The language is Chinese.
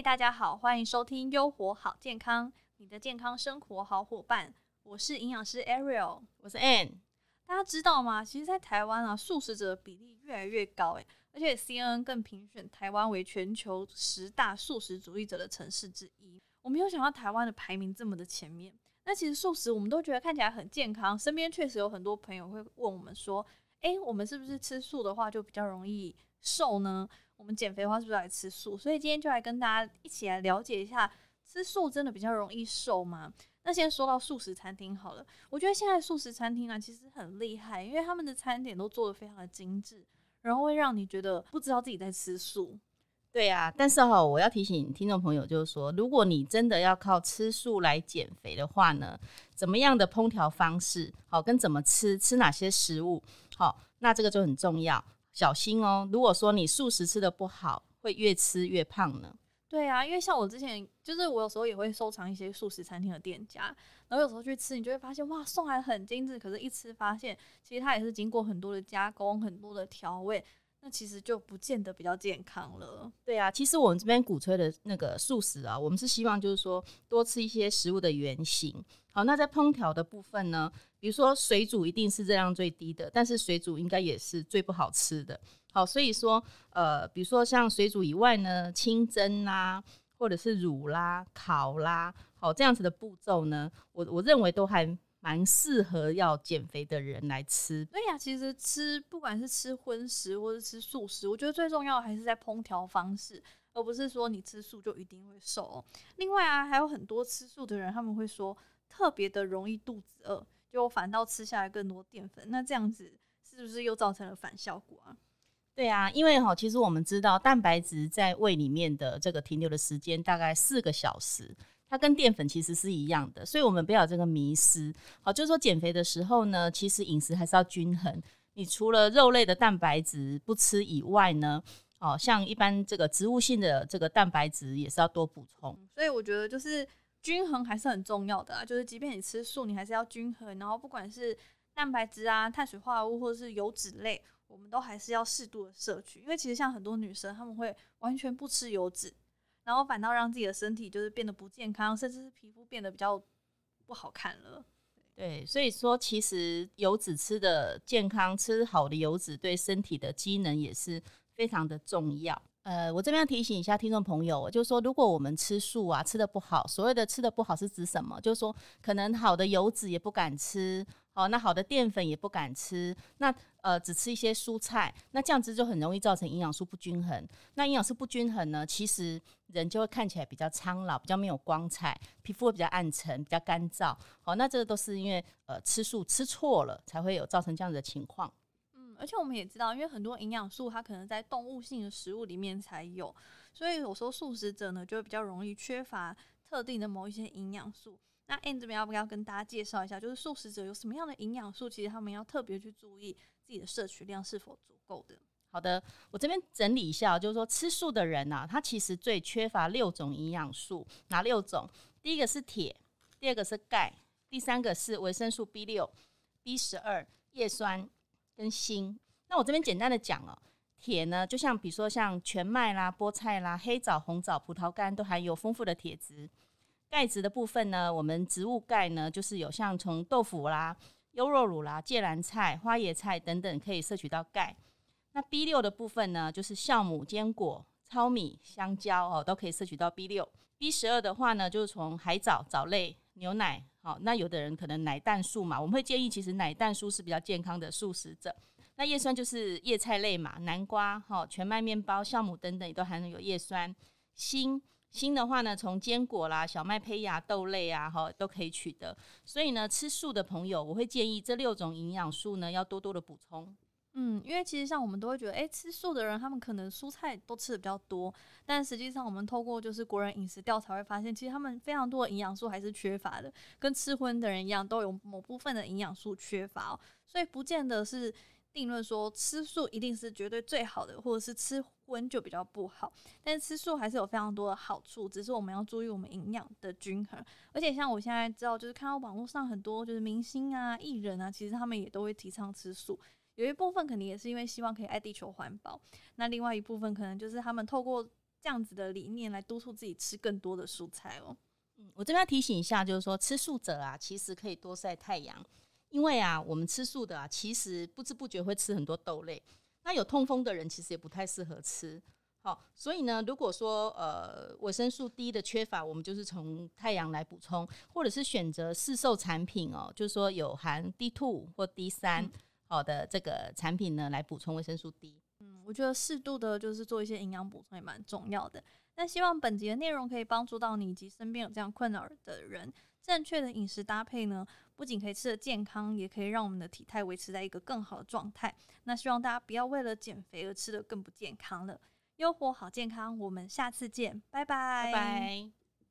嗨，大家好，欢迎收听优活好健康，你的健康生活好伙伴。我是营养师 Ariel，我是 Ann。大家知道吗？其实，在台湾啊，素食者的比例越来越高，诶，而且 CNN 更评选台湾为全球十大素食主义者的城市之一。我没有想到台湾的排名这么的前面。那其实素食我们都觉得看起来很健康，身边确实有很多朋友会问我们说：“诶，我们是不是吃素的话就比较容易瘦呢？我们减肥的话是不是来吃素？”所以今天就来跟大家一起来了解一下，吃素真的比较容易瘦吗？那先说到素食餐厅好了，我觉得现在素食餐厅啊其实很厉害，因为他们的餐点都做的非常的精致，然后会让你觉得不知道自己在吃素。对呀，但是哈，我要提醒听众朋友，就是说，如果你真的要靠吃素来减肥的话呢，怎么样的烹调方式，好，跟怎么吃，吃哪些食物，好，那这个就很重要，小心哦。如果说你素食吃的不好，会越吃越胖呢。对啊，因为像我之前，就是我有时候也会收藏一些素食餐厅的店家，然后有时候去吃，你就会发现哇，送来很精致，可是一吃发现，其实它也是经过很多的加工，很多的调味，那其实就不见得比较健康了。对啊，其实我们这边鼓吹的那个素食啊，我们是希望就是说多吃一些食物的原型。好，那在烹调的部分呢，比如说水煮一定是热量最低的，但是水煮应该也是最不好吃的。好，所以说，呃，比如说像水煮以外呢，清蒸啦，或者是卤啦、烤啦，好这样子的步骤呢，我我认为都还蛮适合要减肥的人来吃。对呀，其实吃不管是吃荤食或者吃素食，我觉得最重要的还是在烹调方式，而不是说你吃素就一定会瘦。另外啊，还有很多吃素的人，他们会说特别的容易肚子饿，就反倒吃下来更多淀粉，那这样子是不是又造成了反效果啊？对啊，因为哈，其实我们知道蛋白质在胃里面的这个停留的时间大概四个小时，它跟淀粉其实是一样的，所以我们不要这个迷失。好，就是说减肥的时候呢，其实饮食还是要均衡。你除了肉类的蛋白质不吃以外呢，哦，像一般这个植物性的这个蛋白质也是要多补充。所以我觉得就是均衡还是很重要的啊，就是即便你吃素，你还是要均衡。然后不管是蛋白质啊、碳水化合物或者是油脂类。我们都还是要适度的摄取，因为其实像很多女生，她们会完全不吃油脂，然后反倒让自己的身体就是变得不健康，甚至是皮肤变得比较不好看了。对，所以说其实油脂吃的健康，吃好的油脂对身体的机能也是非常的重要。呃，我这边要提醒一下听众朋友，就是说如果我们吃素啊，吃的不好，所谓的吃的不好是指什么？就是说可能好的油脂也不敢吃。哦，那好的淀粉也不敢吃，那呃只吃一些蔬菜，那这样子就很容易造成营养素不均衡。那营养素不均衡呢，其实人就会看起来比较苍老，比较没有光彩，皮肤会比较暗沉，比较干燥。好，那这个都是因为呃吃素吃错了，才会有造成这样子的情况。嗯，而且我们也知道，因为很多营养素它可能在动物性的食物里面才有，所以有时候素食者呢就会比较容易缺乏特定的某一些营养素。那 N 这边要不要跟大家介绍一下，就是素食者有什么样的营养素？其实他们要特别去注意自己的摄取量是否足够的。好的，我这边整理一下，就是说吃素的人呐，他其实最缺乏六种营养素，哪六种？第一个是铁，第二个是钙，第三个是维生素 B 六、B 十二、叶酸跟锌。那我这边简单的讲哦，铁呢，就像比如说像全麦啦、菠菜啦、黑枣、红枣、葡萄干都含有丰富的铁质。钙质的部分呢，我们植物钙呢，就是有像从豆腐啦、优酪乳啦、芥蓝菜、花椰菜等等可以摄取到钙。那 B 六的部分呢，就是酵母、坚果、糙米、香蕉哦，都可以摄取到 B 六。B 十二的话呢，就是从海藻、藻类、牛奶。好，那有的人可能奶蛋素嘛，我们会建议其实奶蛋素是比较健康的素食者。那叶酸就是叶菜类嘛，南瓜、哈全麦面包、酵母等等也都含有叶酸。锌。锌的话呢，从坚果啦、小麦胚芽、豆类啊，哈都可以取得。所以呢，吃素的朋友，我会建议这六种营养素呢，要多多的补充。嗯，因为其实像我们都会觉得，哎，吃素的人他们可能蔬菜都吃的比较多，但实际上我们透过就是国人饮食调查会发现，其实他们非常多的营养素还是缺乏的，跟吃荤的人一样，都有某部分的营养素缺乏，哦所以不见得是。定论说吃素一定是绝对最好的，或者是吃荤就比较不好。但是吃素还是有非常多的好处，只是我们要注意我们营养的均衡。而且像我现在知道，就是看到网络上很多就是明星啊、艺人啊，其实他们也都会提倡吃素。有一部分肯定也是因为希望可以爱地球环保，那另外一部分可能就是他们透过这样子的理念来督促自己吃更多的蔬菜哦。嗯，我这边要提醒一下，就是说吃素者啊，其实可以多晒太阳，因为啊，我们吃素的啊，其实不知不觉会吃很多豆类。那有痛风的人其实也不太适合吃。好，所以呢，如果说呃维生素 D 的缺乏，我们就是从太阳来补充，或者是选择市售产品哦，就是说有含 D two 或 D 三好的这个产品呢，来补充维生素 D。嗯，我觉得适度的就是做一些营养补充也蛮重要的。那希望本集的内容可以帮助到你以及身边有这样困扰的人。正确的饮食搭配呢，不仅可以吃的健康，也可以让我们的体态维持在一个更好的状态。那希望大家不要为了减肥而吃的更不健康了。优活好健康，我们下次见，拜拜，拜拜。